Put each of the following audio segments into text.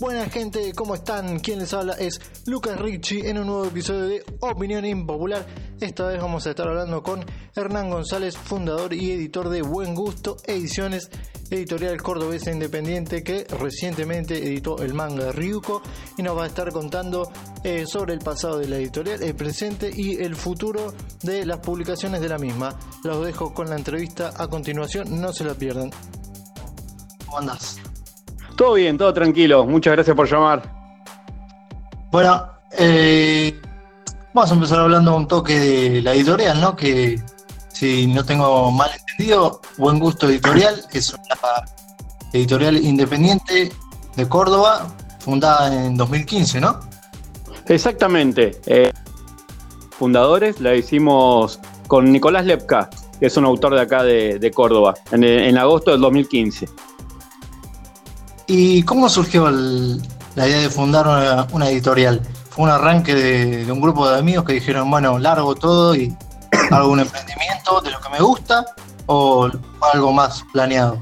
Buena gente, ¿cómo están? Quien les habla es Lucas Ricci en un nuevo episodio de Opinión Impopular. Esta vez vamos a estar hablando con Hernán González, fundador y editor de Buen Gusto Ediciones, editorial cordobesa independiente que recientemente editó el manga Ryuko y nos va a estar contando eh, sobre el pasado de la editorial, el presente y el futuro de las publicaciones de la misma. Los dejo con la entrevista a continuación, no se la pierdan. ¿Cómo andás? Todo bien, todo tranquilo. Muchas gracias por llamar. Bueno, eh, vamos a empezar hablando un toque de la editorial, ¿no? Que si no tengo mal entendido, Buen Gusto Editorial es una editorial independiente de Córdoba, fundada en 2015, ¿no? Exactamente. Eh, fundadores la hicimos con Nicolás Lepka, que es un autor de acá de, Córdoba, en, en agosto del 2015. ¿Y cómo surgió la idea de fundar una, editorial? ¿Fue un arranque de, un grupo de amigos que dijeron, bueno, largo todo y hago un emprendimiento de lo que me gusta? ¿O algo más planeado?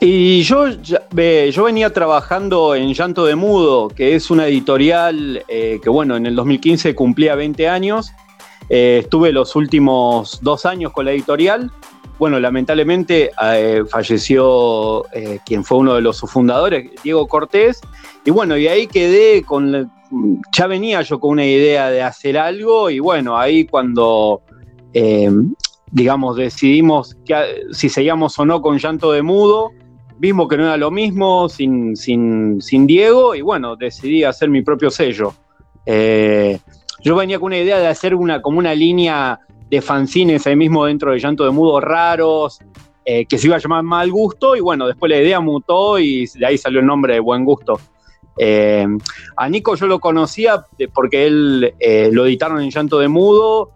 Y yo, yo venía trabajando en Llanto de Mudo, que es una editorial eh, que, bueno, en el 2015 cumplía 20 años. Eh, estuve los últimos dos años con la editorial bueno, lamentablemente eh, falleció eh, quien fue uno de los fundadores, Diego Cortés, y bueno, y ahí quedé con, ya venía yo con una idea de hacer algo, y bueno, ahí cuando, eh, digamos, decidimos que, si seguíamos o no con Llanto de Mudo, vimos que no era lo mismo sin, sin, sin Diego, y bueno, decidí hacer mi propio sello. yo venía con una idea de hacer una, como una línea de fanzines ahí mismo dentro de Llanto de Mudo raros, eh, que se iba a llamar Mal Gusto, y bueno, después la idea mutó y de ahí salió el nombre de Buen Gusto. Eh, a Nico yo lo conocía porque él eh, lo editaron en Llanto de Mudo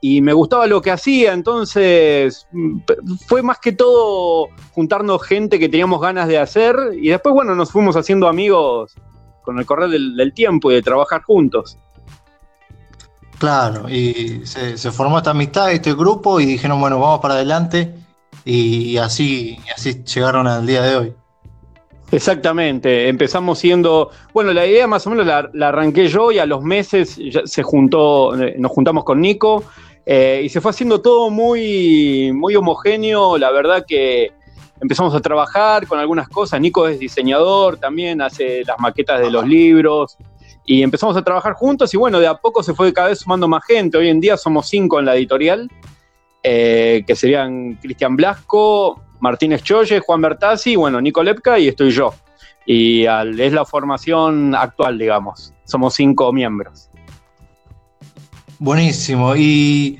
y me gustaba lo que hacía, entonces mm, fue más que todo juntarnos gente que teníamos ganas de hacer y después, bueno, nos fuimos haciendo amigos con el correr del tiempo y de trabajar juntos. Claro, y se, formó esta amistad, este grupo, y dijeron, bueno, vamos para adelante, y así, así llegaron al día de hoy. Exactamente, empezamos siendo, bueno, la idea más o menos la, arranqué yo y a los meses se juntó, eh, nos juntamos con Nico eh, y se fue haciendo todo muy, muy homogéneo, la verdad que empezamos a trabajar con algunas cosas, Nico es diseñador también, hace las maquetas de los libros, y empezamos a trabajar juntos y bueno, de a poco se fue cada vez sumando más gente. Hoy en día somos cinco en la editorial, eh, que serían Cristian Blasco, Martínez Choye, Juan Bertazzi, bueno, Nico Lepka y estoy yo. Y es la formación actual, digamos. Somos cinco miembros. Buenísimo. Y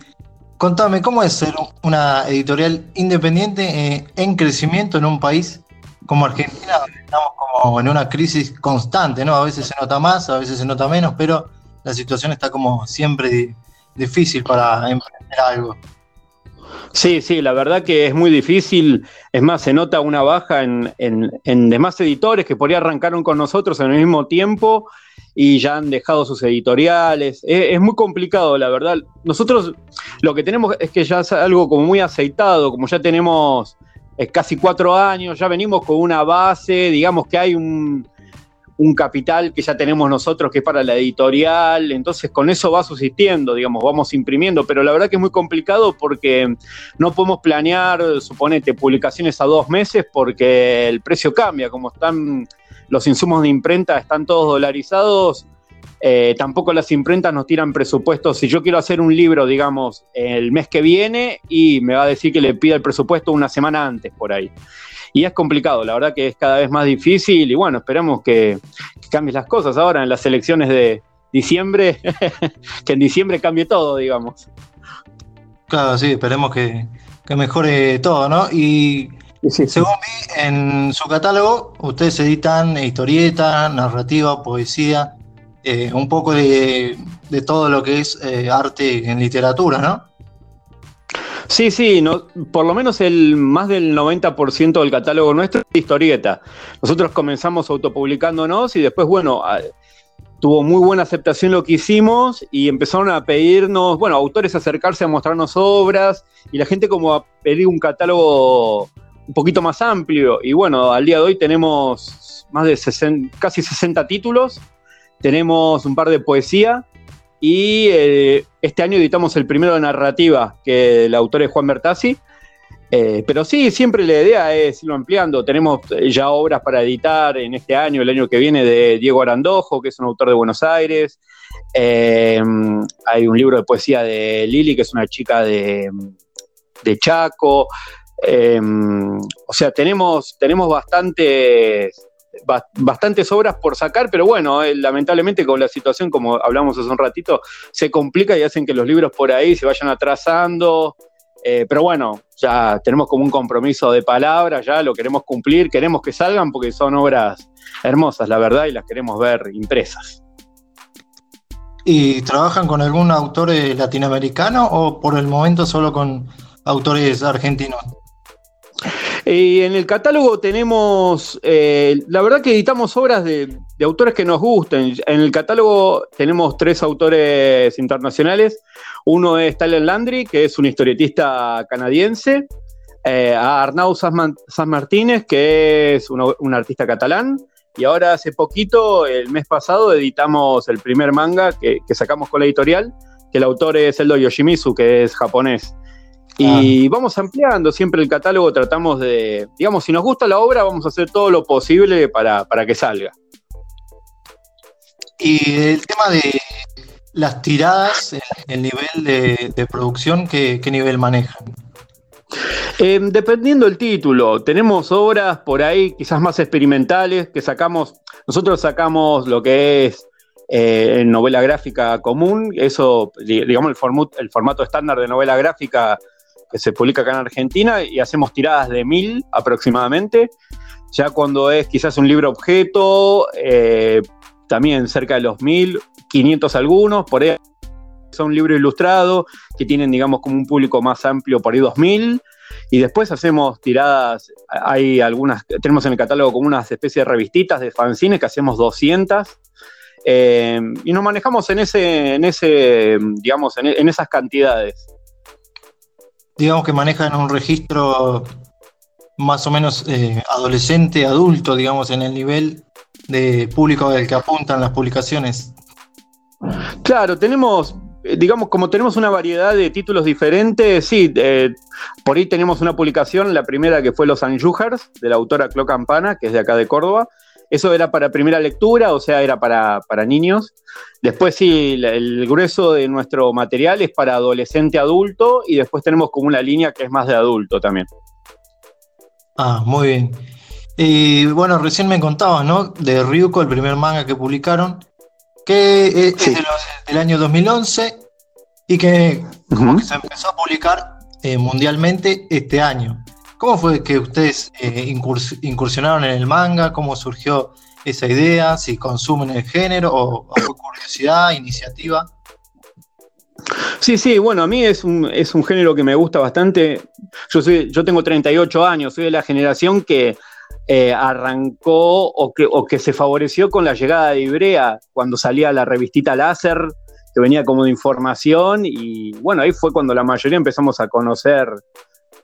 contame, ¿cómo es ser una editorial independiente eh, en crecimiento en un país como Argentina, estamos como en una crisis constante, ¿no? A veces se nota más, a veces se nota menos, pero la situación está como siempre difícil para emprender algo. Sí, sí, la verdad que es muy difícil. Es más, se nota una baja en, demás editores que por ahí arrancaron con nosotros en el mismo tiempo y ya han dejado sus editoriales. Es, es, muy complicado, la verdad. Nosotros lo que tenemos es que ya es algo como muy aceitado, como ya tenemos casi cuatro años, ya venimos con una base, digamos que hay un, capital que ya tenemos nosotros que es para la editorial, entonces con eso va subsistiendo, digamos, vamos imprimiendo, pero la verdad que es muy complicado porque no podemos planear, suponete, publicaciones a dos meses porque el precio cambia, como están los insumos de imprenta, están todos dolarizados, eh, tampoco las imprentas nos tiran presupuestos. Si yo quiero hacer un libro, digamos, el mes que viene y me va a decir que le pida el presupuesto una semana antes por ahí. Y es complicado, la verdad que es cada vez más difícil y bueno, esperamos que, cambien las cosas ahora en las elecciones de diciembre, que en diciembre cambie todo, digamos. Claro, sí, esperemos que, mejore todo, ¿no? Y según vi en su catálogo, ustedes editan historieta, narrativa, poesía. Eh, un poco de, todo lo que es eh, arte en literatura, ¿no? Sí, sí, no, por lo menos el más del 90% del catálogo nuestro es historieta. Nosotros comenzamos autopublicándonos y después, bueno, tuvo muy buena aceptación lo que hicimos y empezaron a pedirnos, bueno, autores acercarse a mostrarnos obras y la gente como a pedir un catálogo un poquito más amplio. Y bueno, al día de hoy tenemos más de casi 60 títulos, tenemos un par de poesía y eh, este año editamos el primero de narrativa, que el autor es Juan Bertazzi. Eh, pero sí, siempre la idea es irlo ampliando. Tenemos ya obras para editar en este año, el año que viene, de Diego Arandojo, que es un autor de Buenos Aires. Eh, hay un libro de poesía de Lili, que es una chica de, Chaco. o sea, tenemos, tenemos bastantes bastantes obras por sacar, pero bueno, eh, lamentablemente con la situación, como hablamos hace un ratito, se complica y hacen que los libros por ahí se vayan atrasando. Eh, pero bueno, ya tenemos como un compromiso de palabra, ya lo queremos cumplir, queremos que salgan porque son obras hermosas, la verdad, y las queremos ver impresas. ¿Y trabajan con algún autor eh, latinoamericano o por el momento solo con autores argentinos? Y en el catálogo tenemos, eh, la verdad que editamos obras de, autores que nos gusten. En el catálogo tenemos tres autores internacionales. Uno es Tyler Landry, que es un historietista canadiense. Eh, a Arnau San Martínez, que es un, artista catalán. Y ahora hace poquito, el mes pasado, editamos el primer manga que, que sacamos con la editorial, que el autor es Eldo Yoshimizu, que es japonés. Y vamos ampliando siempre el catálogo, tratamos de, digamos, si nos gusta la obra, vamos a hacer todo lo posible para, que salga. Y el tema de las tiradas, el, nivel de, producción, ¿qué, nivel manejan? Em, dependiendo del título, tenemos obras por ahí quizás más experimentales que sacamos, nosotros sacamos lo que es eh, novela gráfica común, eso, digamos, el, el formato estándar de novela gráfica que se publica acá en Argentina y hacemos tiradas de mil aproximadamente. Ya cuando es quizás un libro objeto, eh, también cerca de los mil, 500 algunos, por ahí son libros ilustrados que tienen, digamos, como un público más amplio, por ahí 2000. Y después hacemos tiradas, hay algunas, tenemos en el catálogo como unas especies de revistitas de fanzines que hacemos 200. Eh, y nos manejamos en ese, en ese digamos, en esas cantidades digamos que manejan un registro más o menos eh, adolescente, adulto, digamos, en el nivel de público del que apuntan las publicaciones. Claro, tenemos, eh, digamos, como tenemos una variedad de títulos diferentes, sí, eh, por ahí tenemos una publicación, la primera que fue Los Anjujars, de la autora Clo Campana, que es de acá de Córdoba, eso era para primera lectura, o sea, era para, niños. Después sí, el, grueso de nuestro material es para adolescente adulto y después tenemos como una línea que es más de adulto también. Ah, muy bien. Y bueno, recién me contabas, ¿no? De Ryuko, el primer manga que publicaron, que es del año 2011 y que, se empezó a publicar eh, mundialmente este año. ¿Cómo fue que ustedes eh, incursionaron en el manga? ¿Cómo surgió esa idea? ¿Si consumen el género o, fue curiosidad, iniciativa? Sí, sí, bueno, a mí es un, es un género que me gusta bastante. Yo, soy, yo tengo 38 años, soy de la generación que eh, arrancó o que, o que se favoreció con la llegada de Ibrea, cuando salía la revistita Láser, que venía como de información, y bueno, ahí fue cuando la mayoría empezamos a conocer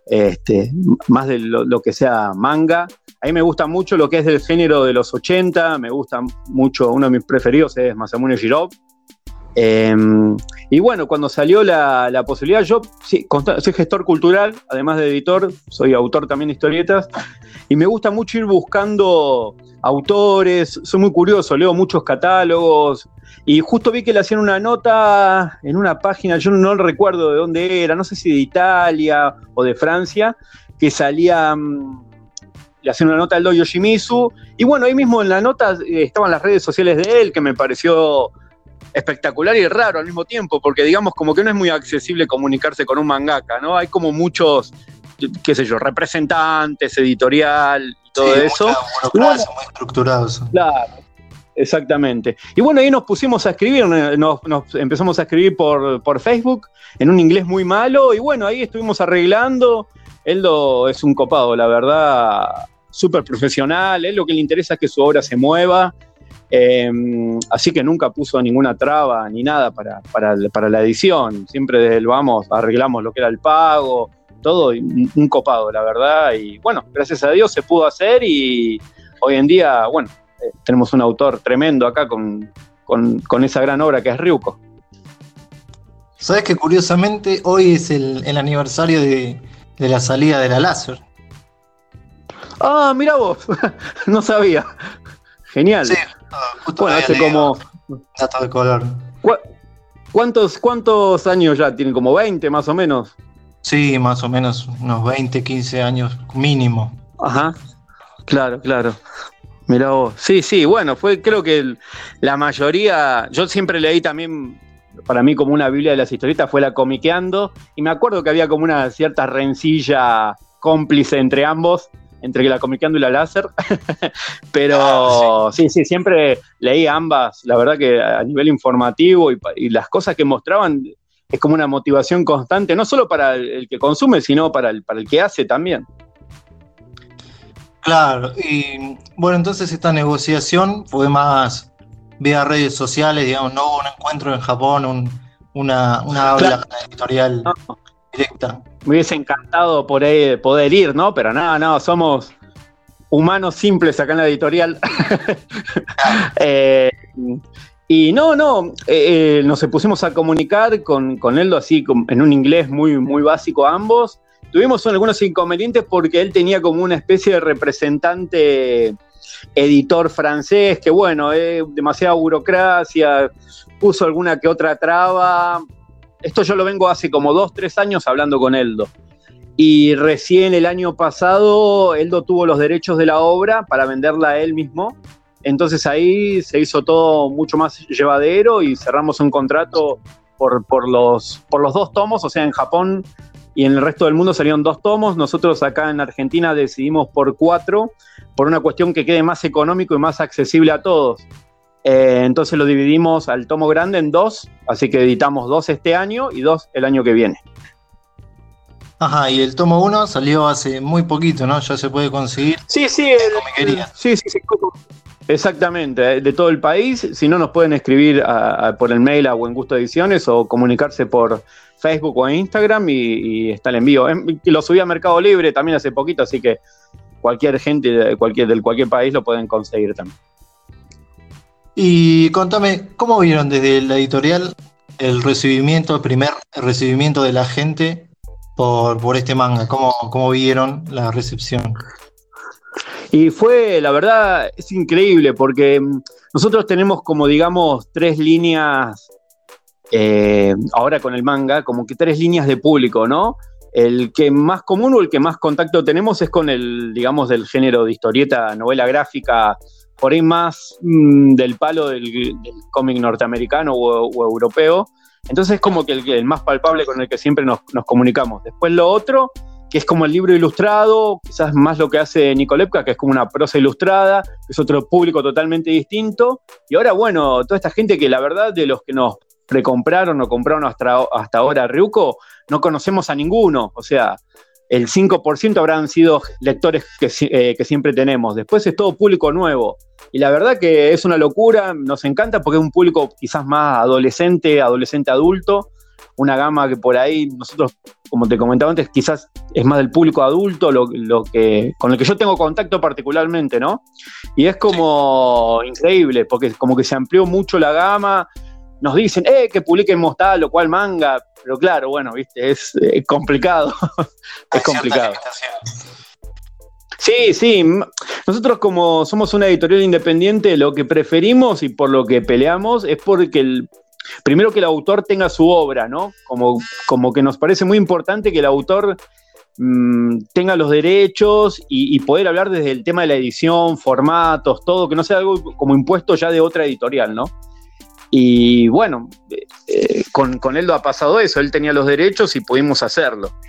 este, más de lo, que sea manga. A mí me gusta mucho lo que es del género de los 80, me gusta mucho, uno de mis preferidos es Masamune Shirov. Em, y bueno, cuando salió la, posibilidad, yo soy gestor cultural, además de editor, soy autor también de historietas, y me gusta mucho ir buscando autores, soy muy curioso, leo muchos catálogos, y justo vi que le hacían una nota en una página, yo no recuerdo de dónde era, no sé si de Italia o de Francia, que salía, mm, le hacían una nota al Do Yoshimizu, y bueno, ahí mismo en la nota eh, estaban las redes sociales de él, que me pareció espectacular y raro al mismo tiempo, porque digamos como que no es muy accesible comunicarse con un mangaka, ¿no? Hay como muchos, qué sé yo, representantes, editorial y todo eso. muy estructurados. Claro, Exactamente. Y bueno, ahí nos pusimos a escribir, nos, empezamos a escribir por, Facebook en un inglés muy malo y bueno, ahí estuvimos arreglando. Eldo es un copado, la verdad, súper profesional. Él lo que le interesa es que su obra se mueva. Em, así que nunca puso ninguna traba ni nada para, para, la edición. Siempre desde el vamos arreglamos lo que era el pago, todo, un copado, la verdad. Y bueno, gracias a Dios se pudo hacer y hoy en día, bueno, tenemos un autor tremendo acá con, esa gran obra que es Ryuko. Sabes que curiosamente hoy es el, aniversario de, la salida de la láser. Ah, mira vos, no sabía. Genial. Sí, justo bueno, hace como. Dato de color. ¿Cuántos, ¿Cuántos años ya tiene? ¿Como 20 más o menos? Sí, más o menos unos 20, 15 años mínimo. Ajá, claro, claro. Mira vos. Sí, sí, bueno, fue creo que la mayoría, yo siempre leí también, para mí como una Biblia de las historietas, fue la comiqueando, y me acuerdo que había como una cierta rencilla cómplice entre ambos, entre la comiqueando y la láser, pero ah, sí. sí. siempre leí ambas, la verdad que a nivel informativo y las cosas que mostraban es como una motivación constante, no solo para el, que consume, sino para el, para el que hace también. Claro, y bueno, entonces esta negociación fue más vía redes sociales, digamos, no hubo un encuentro en Japón, una, una habla editorial directa. Me hubiese encantado por ahí poder ir, ¿no? Pero nada, no, somos humanos simples acá en la editorial. eh, y no, no, eh, eh, nos pusimos a comunicar con, con Eldo así en un inglés muy, muy básico ambos. Tuvimos algunos inconvenientes porque él tenía como una especie de representante editor francés, que bueno, eh, demasiada burocracia, puso alguna que otra traba. Esto yo lo vengo hace como dos, tres años hablando con Eldo. Y recién el año pasado, Eldo tuvo los derechos de la obra para venderla a él mismo entonces ahí se hizo todo mucho más llevadero y cerramos un contrato por, por, los, por los dos tomos, o sea, en Japón y en el resto del mundo salieron dos tomos, nosotros acá en Argentina decidimos por cuatro, por una cuestión que quede más económico y más accesible a todos. Eh, entonces lo dividimos al tomo grande en dos, así que editamos dos este año y dos el año que viene. Ajá, y el tomo uno salió hace muy poquito, ¿no? Ya se puede conseguir. Sí, sí, el, sí, sí, sí, Exactamente, eh, de todo el país. Si no, nos pueden escribir por el mail a Buen Gusto Ediciones o comunicarse por Facebook o Instagram y, está el envío. Em, lo subí a Mercado Libre también hace poquito, así que cualquier gente de cualquier, del cualquier país lo pueden conseguir también. Y contame, ¿cómo vieron desde la editorial el recibimiento, el primer recibimiento de la gente por, este manga? ¿Cómo, ¿Cómo vieron la recepción? Y fue, la verdad, es increíble porque mm, nosotros tenemos como, digamos, tres líneas, eh, ahora con el manga, como que tres líneas de público, ¿no? El que más común o el que más contacto tenemos es con el, digamos, del género de historieta, novela gráfica, por ahí más mm, del palo del, cómic norteamericano o, europeo. Entonces es como que el, más palpable con el que siempre nos, comunicamos. Después lo otro que es como el libro ilustrado, quizás más lo que hace Nicolepka, que es como una prosa ilustrada, que es otro público totalmente distinto. Y ahora, bueno, toda esta gente que la verdad de los que nos precompraron o compraron hasta, hasta ahora Ryuko, no conocemos a ninguno. O sea, el 5% habrán sido lectores que, eh, que, siempre tenemos. Después es todo público nuevo. Y la verdad que es una locura, nos encanta porque es un público quizás más adolescente, adolescente adulto, una gama que por ahí nosotros, como te comentaba antes, quizás es más del público adulto, lo, que, con el que yo tengo contacto particularmente, ¿no? Y es como increíble, porque como que se amplió mucho la gama, nos dicen, eh, que publiquemos tal o cual manga, pero claro, bueno, viste, es complicado, es complicado. Sí, sí. Nosotros como somos una editorial independiente, lo que preferimos y por lo que peleamos es porque el, primero que el autor tenga su obra, ¿no? Como, como que nos parece muy importante que el autor mm, tenga los derechos y, poder hablar desde el tema de la edición, formatos, todo, que no sea algo como impuesto ya de otra editorial, ¿no? Y bueno, eh, con, con él lo ha pasado eso, él tenía los derechos y pudimos hacerlo.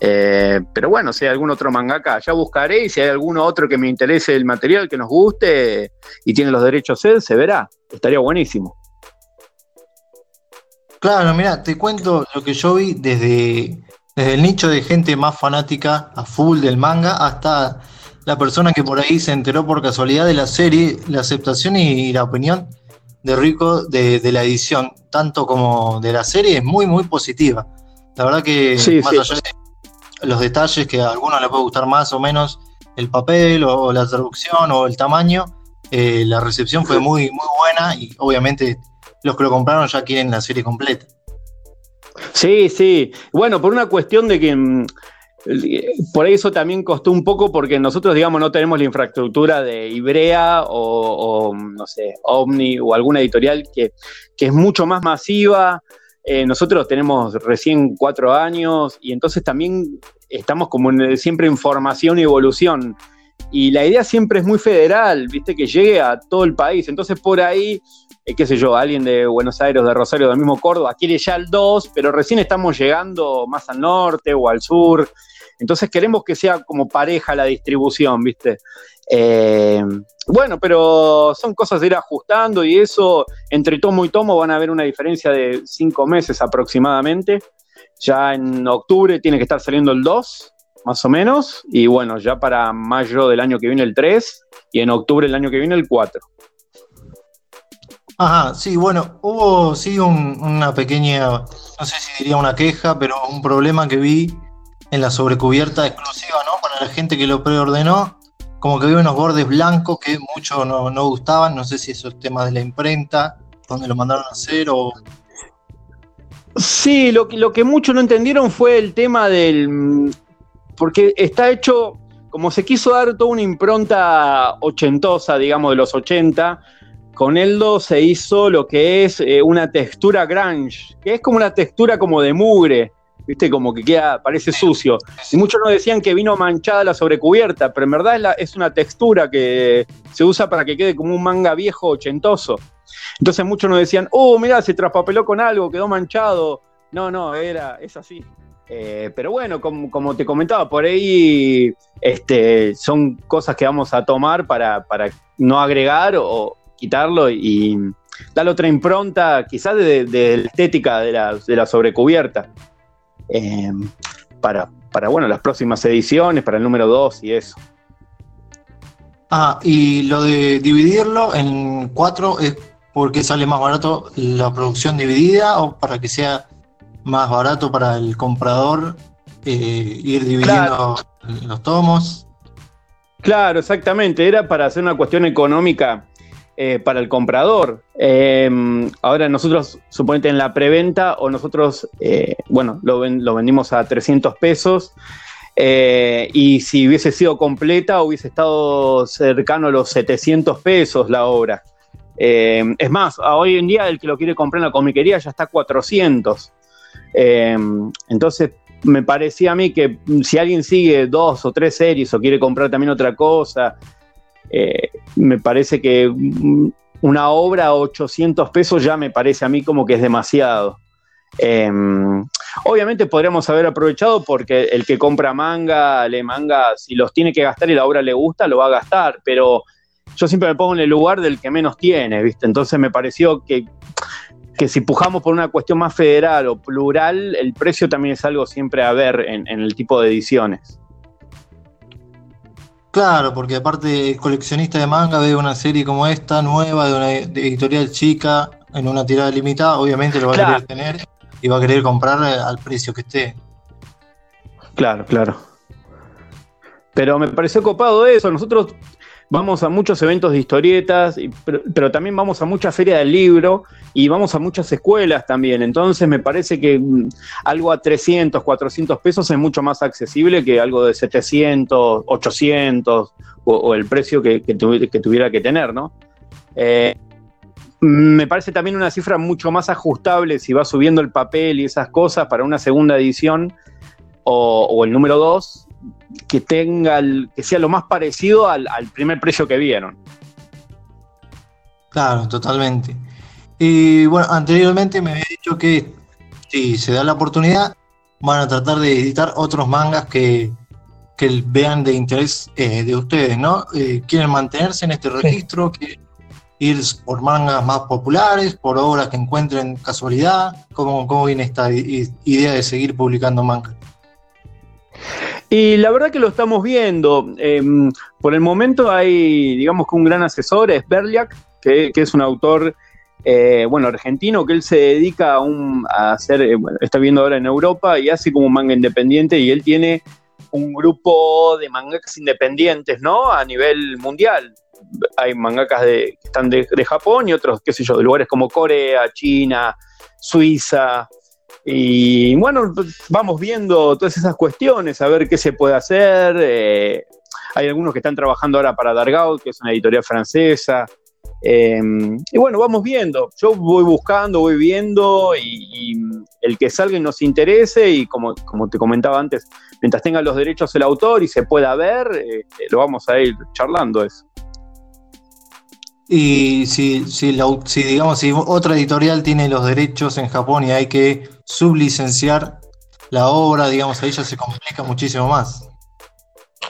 Eh, pero bueno, si hay algún otro mangaka, ya buscaré y si hay algún otro que me interese el material, que nos guste y tiene los derechos él, se verá. Estaría buenísimo. Claro, mira, te cuento lo que yo vi desde, desde el nicho de gente más fanática a full del manga hasta la persona que por ahí se enteró por casualidad de la serie, la aceptación y, la opinión de Rico de, la edición, tanto como de la serie, es muy, muy positiva. La verdad que más allá los detalles que a algunos les puede gustar más o menos el papel o, la traducción o el tamaño. Eh, la recepción fue muy, muy buena y obviamente los que lo compraron ya quieren la serie completa. Sí, sí. Bueno, por una cuestión de que mm, por eso también costó un poco porque nosotros, digamos, no tenemos la infraestructura de Ibrea o, no sé, Omni o alguna editorial que, es mucho más masiva. Eh, nosotros tenemos recién cuatro años y entonces también estamos como siempre en formación y evolución. Y la idea siempre es muy federal, viste, que llegue a todo el país. Entonces por ahí eh, qué sé yo, alguien de Buenos Aires, de Rosario, del mismo Córdoba, quiere ya el 2, pero recién estamos llegando más al norte o al sur. Entonces queremos que sea como pareja la distribución, ¿viste? Eh, bueno, pero son cosas de ir ajustando y eso, entre tomo y tomo van a haber una diferencia de cinco meses aproximadamente. Ya en octubre tiene que estar saliendo el 2, más o menos, y bueno, ya para mayo del año que viene el 3 y en octubre del año que viene el 4. Ajá, sí, bueno, hubo sí una pequeña, no sé si diría una queja, pero un problema que vi en la sobrecubierta exclusiva, ¿no? Para la gente que lo preordenó, como que había unos bordes blancos que mucho no, no gustaban, no sé si eso es tema de la imprenta, donde lo mandaron a hacer o... Sí, lo, lo que muchos no entendieron fue el tema del... porque está hecho, como se quiso dar toda una impronta ochentosa, digamos, de los 80, con Eldo se hizo lo que es eh, una textura grunge, que es como una textura como de mugre, ¿viste? Como que queda, parece sucio. Y muchos nos decían que vino manchada la sobrecubierta, pero en verdad es, una textura que se usa para que quede como un manga viejo ochentoso. Entonces muchos nos decían, oh, mira, se traspapeló con algo, quedó manchado. No, no, era, es así. Eh, pero bueno, como, te comentaba, por ahí este, son cosas que vamos a tomar para, para no agregar o, quitarlo y darle otra impronta, quizás de, la estética de la, sobrecubierta. Eh, para, para, bueno, las próximas ediciones, para el número 2 y eso. Ah, y lo de dividirlo en cuatro es porque sale más barato la producción dividida o para que sea más barato para el comprador eh, ir dividiendo los tomos. Claro, exactamente. Era para hacer una cuestión económica eh, para el comprador. Eh, ahora nosotros, suponete en la preventa, o nosotros, eh, bueno, lo, vendimos a 300 pesos. y si hubiese sido completa, hubiese estado cercano a los 700 pesos la obra. es más, hoy en día el que lo quiere comprar en la comiquería ya está a 400. entonces, me parecía a mí que si alguien sigue dos o tres series o quiere comprar también otra cosa, eh, me parece que una obra a 800 pesos ya me parece a mí como que es demasiado. Em, obviamente podríamos haber aprovechado porque el que compra manga, lee manga, si los tiene que gastar y la obra le gusta, lo va a gastar, pero yo siempre me pongo en el lugar del que menos tiene, ¿viste? Entonces me pareció que, que si pujamos por una cuestión más federal o plural, el precio también es algo siempre a ver en el tipo de ediciones. Claro, porque aparte coleccionista de manga ve una serie como esta, nueva, de una editorial chica, en una tirada limitada, obviamente lo va a querer tener y va a querer comprar al precio que esté. Claro, claro. Pero me pareció copado eso. Nosotros vamos a muchos eventos de historietas, pero, también vamos a muchas ferias del libro y vamos a muchas escuelas también. Entonces me parece que mm, algo a 300, 400 pesos es mucho más accesible que algo de 700, 800 o, el precio que, tuviera que tener, ¿no? Eh, me parece también una cifra mucho más ajustable si va subiendo el papel y esas cosas para una segunda edición o, o el número 2 que tenga, que sea lo más parecido al, primer precio que vieron. Claro, totalmente. Y bueno, anteriormente me había dicho que si se da la oportunidad, van a tratar de editar otros mangas que, vean de interés eh, de ustedes, ¿no? Eh, ¿Quieren mantenerse en este registro? ¿Quieren ir por mangas más populares, por obras que encuentren casualidad? ¿Cómo, cómo viene esta idea de seguir publicando mangas? Y la verdad que lo estamos viendo. Em, por el momento hay, digamos que un gran asesor, es Berliak, que, es un autor eh, bueno, argentino, que él se dedica a, un, a hacer, eh, bueno, está viendo ahora en Europa y hace como manga independiente y él tiene un grupo de mangakas independientes, ¿no? A nivel mundial. Hay mangakas de, que están de, de Japón y otros, qué sé yo, de lugares como Corea, China, Suiza, y bueno, vamos viendo todas esas cuestiones, a ver qué se puede hacer. Eh, hay algunos que están trabajando ahora para Dargaud, que es una editorial francesa. Eh, y bueno, vamos viendo. Yo voy buscando, voy viendo y, el que salga y nos interese y como, como te comentaba antes, mientras tenga los derechos el autor y se pueda ver, eh, lo vamos a ir charlando eso. Y si, si, digamos, si otra editorial tiene los derechos en Japón y hay que sublicenciar la obra, digamos, ahí ya se complica muchísimo más.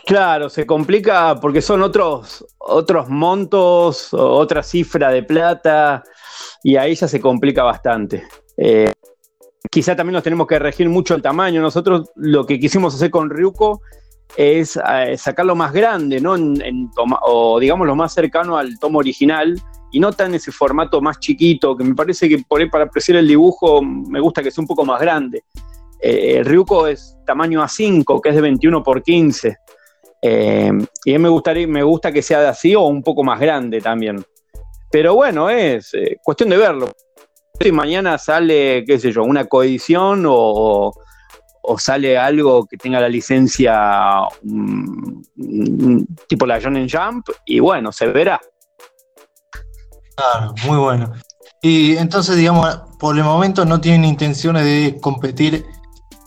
Claro, se complica porque son otros, otros montos, otra cifra de plata, y ahí ya se complica bastante. Eh, quizá también nos tenemos que regir mucho el tamaño. Nosotros lo que quisimos hacer con Ryuko es eh, sacarlo más grande, ¿no? En, toma, o digamos lo más cercano al tomo original y no tan ese formato más chiquito, que me parece que por ahí para apreciar el dibujo me gusta que sea un poco más grande. Eh, Ryuko es tamaño A5, que es de 21 por 15. Eh, y a mí me, gustaría, me gusta que sea de así o un poco más grande también. Pero bueno, es eh, cuestión de verlo. Si mañana sale, qué sé yo, una coedición o, o sale algo que tenga la licencia um, tipo la Shonen Jump y bueno, se verá. Claro, muy bueno. Y entonces, digamos, por el momento no tienen intenciones de competir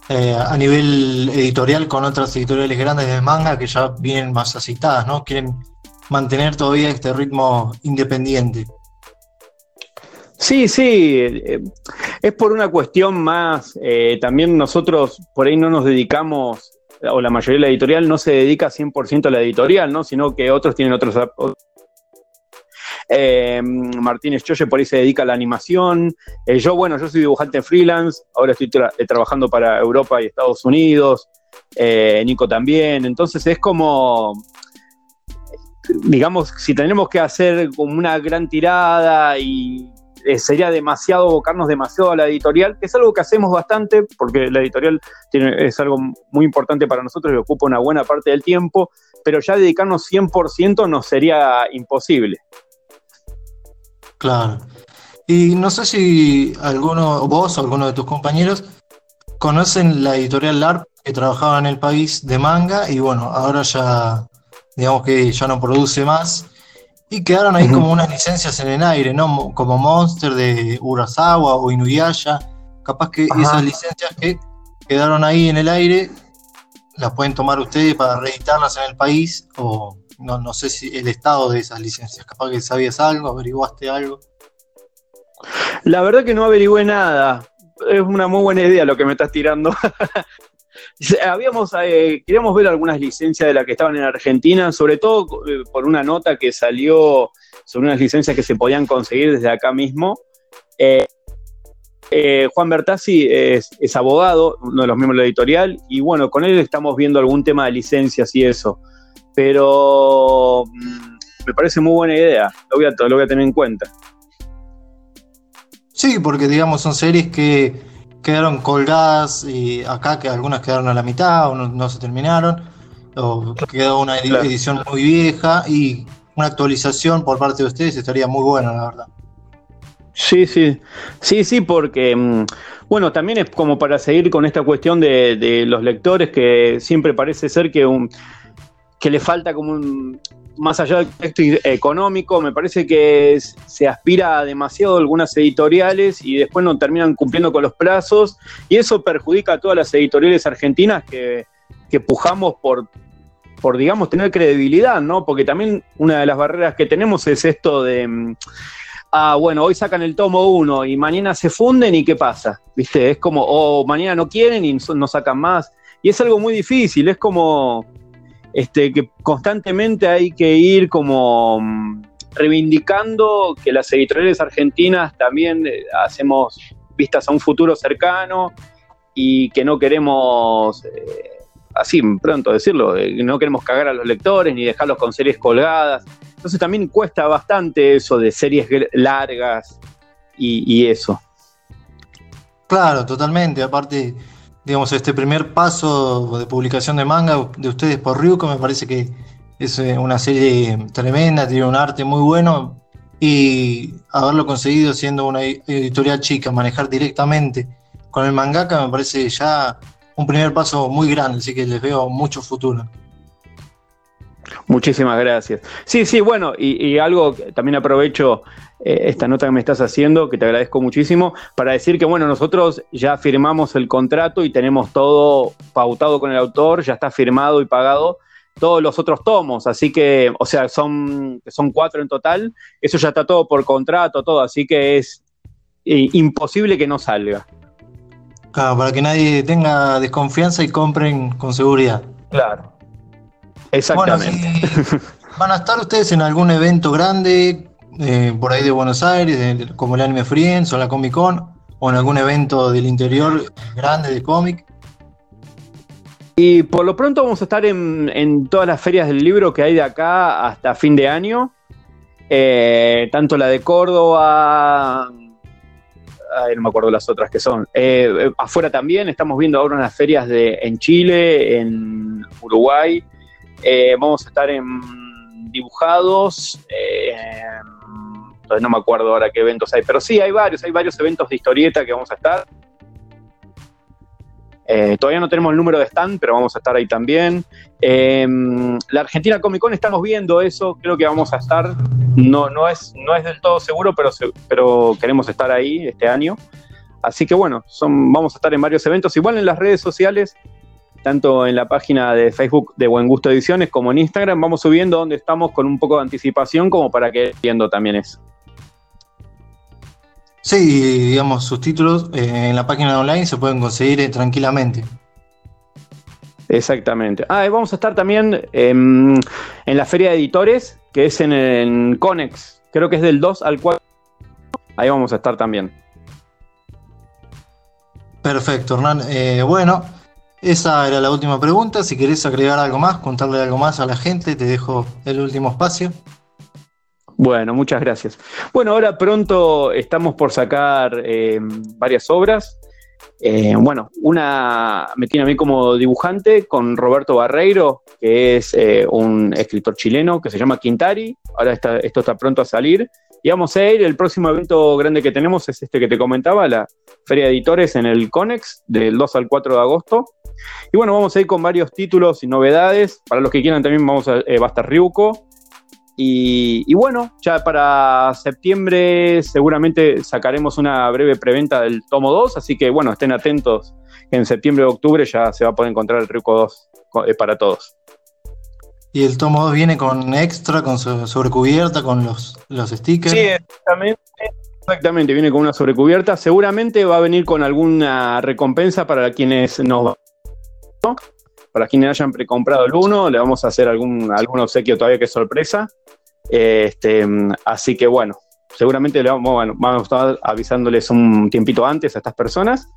eh, a nivel editorial con otras editoriales grandes de manga que ya vienen más acitadas, ¿no? Quieren mantener todavía este ritmo independiente. Sí, sí, eh, es por una cuestión más, eh, también nosotros por ahí no nos dedicamos, o la mayoría de la editorial no se dedica 100% a la editorial, ¿no? sino que otros tienen otros... Eh, Martínez por ahí se dedica a la animación. Eh, yo, bueno, yo soy dibujante freelance, ahora estoy tra trabajando para Europa y Estados Unidos. Eh, Nico también. Entonces es como, digamos, si tenemos que hacer como una gran tirada y eh, sería demasiado abocarnos demasiado a la editorial, que es algo que hacemos bastante, porque la editorial es algo muy importante para nosotros y ocupa una buena parte del tiempo, pero ya dedicarnos 100% nos sería imposible. Claro. Y no sé si alguno, vos o alguno de tus compañeros, conocen la editorial LARP que trabajaba en el país de manga y bueno, ahora ya, digamos que ya no produce más. Y quedaron ahí uh -huh. como unas licencias en el aire, ¿no? Como Monster de Urasawa o Inuyasha. Capaz que Ajá. esas licencias que quedaron ahí en el aire las pueden tomar ustedes para reeditarlas en el país o no, no sé si el estado de esas licencias. Capaz que sabías algo, averiguaste algo. La verdad que no averigüé nada. Es una muy buena idea lo que me estás tirando. Habíamos, eh, queríamos ver algunas licencias de las que estaban en Argentina, sobre todo eh, por una nota que salió sobre unas licencias que se podían conseguir desde acá mismo. Eh, eh, Juan Bertazzi es, es, abogado, uno de los miembros de la editorial, y bueno, con él estamos viendo algún tema de licencias y eso. Pero mmm, me parece muy buena idea, lo voy, a, lo voy a tener en cuenta. Sí, porque digamos son series que quedaron colgadas y acá que algunas quedaron a la mitad o no, no se terminaron, o quedó una claro. edición muy vieja y una actualización por parte de ustedes estaría muy buena, la verdad. Sí, sí, sí, sí, porque, mm, bueno, también es como para seguir con esta cuestión de, de los lectores que siempre parece ser que, un, que le falta como un, más allá del texto económico, me parece que se aspira demasiado a algunas editoriales y después no terminan cumpliendo con los plazos y eso perjudica a todas las editoriales argentinas que, que pujamos por, por, digamos, tener credibilidad, ¿no? Porque también una de las barreras que tenemos es esto de, mm, ah, bueno, hoy sacan el tomo 1 y mañana se funden y ¿qué pasa? ¿Viste? Es como, o mañana no quieren y no sacan más. Y es algo muy difícil, es como este, que constantemente hay que ir como mm, reivindicando que las editoriales argentinas también eh, hacemos vistas a un futuro cercano y que no queremos, eh, así pronto decirlo, eh, no queremos cagar a los lectores ni dejarlos con series colgadas. Entonces también cuesta bastante eso de series largas. y, eso. Claro, totalmente. Aparte, digamos, este primer paso de publicación de manga de ustedes por Ryuko me parece que es eh, una serie tremenda, tiene un arte muy bueno y haberlo conseguido siendo una editorial chica, manejar directamente con el mangaka me parece ya un primer paso muy grande, así que les veo mucho futuro. Muchísimas gracias. Sí, sí, bueno, y, algo, también aprovecho esta nota que me estás haciendo, que te agradezco muchísimo, para decir que, bueno, nosotros ya firmamos el contrato y tenemos todo pautado con el autor, ya está firmado y pagado todos los otros tomos, así que, o sea, son, son cuatro en total, eso ya está todo por contrato, todo, así que es eh, imposible que no salga. Claro, para que nadie tenga desconfianza y compren con seguridad. Claro. Exactamente. ¿Van a estar ustedes en algún evento grande eh, por ahí de Buenos Aires, como el Anime Friends o la Comic Con, o en algún evento del interior grande de cómic? Y por lo pronto vamos a estar en, todas las ferias del libro que hay de acá hasta fin de año. Eh, tanto la de Córdoba, no me acuerdo las otras que son. Eh, afuera también, estamos viendo ahora unas ferias de, en Chile, en Uruguay, vamos a estar en dibujados. No me acuerdo ahora qué eventos hay, pero sí, hay varios, hay varios eventos de historieta que vamos a estar. Eh, todavía no tenemos el número de stand, pero vamos a estar ahí también. la Argentina Comic Con estamos viendo eso, creo que vamos a estar. No, no, es, no es del todo seguro, pero, pero queremos estar ahí este año. Así que bueno, son, vamos a estar en varios eventos. Igual en las redes sociales tanto en la página de Facebook de Buen Gusto Ediciones como en Instagram, vamos subiendo donde estamos con un poco de anticipación como para que viendo también eso. Sí, digamos, sus títulos eh, en la página online se pueden conseguir eh, tranquilamente. Exactamente. Ah, y vamos a estar también en la Feria de Editores, que es en, en Conex. Creo que es del 2 al 4. Ahí vamos a estar también. Perfecto, Hernán. Eh, bueno, esa era la última pregunta. Si querés agregar algo más, contarle algo más a la gente, te dejo el último espacio. Bueno, muchas gracias. Bueno, ahora pronto estamos por sacar eh, varias obras. Eh, bueno, una me tiene a mí como dibujante con Roberto Barreiro, que es eh, un escritor chileno que se llama Quintari. Ahora está, esto está pronto a salir. Y vamos a ir, el próximo evento grande que tenemos es este que te comentaba, la Feria de Editores en el CONEX, del 2 al 4 de agosto. Y bueno, vamos a ir con varios títulos y novedades. Para los que quieran también vamos a, va a estar Ryuko. Y, bueno, ya para septiembre seguramente sacaremos una breve preventa del tomo 2, así que bueno, estén atentos. En septiembre o octubre ya se va a poder encontrar el Ryuko 2 eh, para todos. Y el tomo 2 viene con extra, con sobrecubierta, con los, los stickers. Sí, exactamente. Exactamente, viene con una sobrecubierta. Seguramente va a venir con alguna recompensa para quienes nos para quienes hayan precomprado el 1, le vamos a hacer algún, algún obsequio todavía que es sorpresa. Este, así que bueno, seguramente le vamos, a estar avisándoles un tiempito antes a estas personas,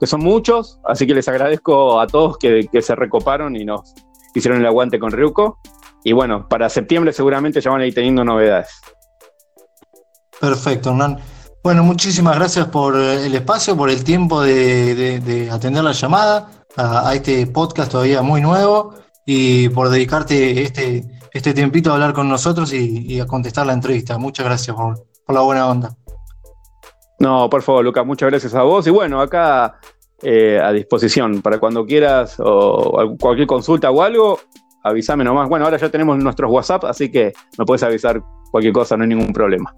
que son muchos, así que les agradezco a todos que, se recoparon y nos, hicieron el aguante con Ryuko. Y bueno, para septiembre seguramente ya van a ir teniendo novedades. Perfecto, Hernán. Bueno, muchísimas gracias por el espacio, por el tiempo de, atender la llamada a, este podcast todavía muy nuevo y por dedicarte este, este tiempito a hablar con nosotros y, a contestar la entrevista. Muchas gracias por, por la buena onda. No, por favor, Lucas, muchas gracias a vos. Y bueno, acá eh, a disposición para cuando quieras o cualquier consulta o algo, avísame nomás. Bueno, ahora ya tenemos nuestros WhatsApp, así que me puedes avisar cualquier cosa, no hay ningún problema.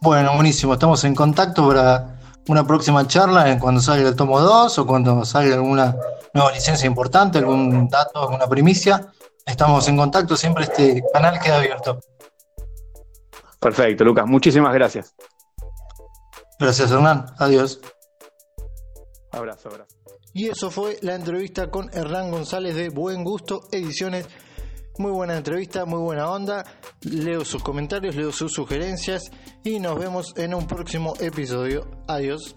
Bueno, buenísimo. Estamos en contacto para una próxima charla cuando salga el tomo 2 o cuando salga alguna nueva licencia importante, algún dato, alguna primicia. Estamos en contacto, siempre este canal queda abierto. Perfecto, Lucas. Muchísimas gracias. Gracias, Hernán. Adiós. Abrazo, abrazo. Y eso fue la entrevista con Hernán González de Buen Gusto Ediciones. Muy buena entrevista, muy buena onda. Leo sus comentarios, leo sus sugerencias y nos vemos en un próximo episodio. Adiós.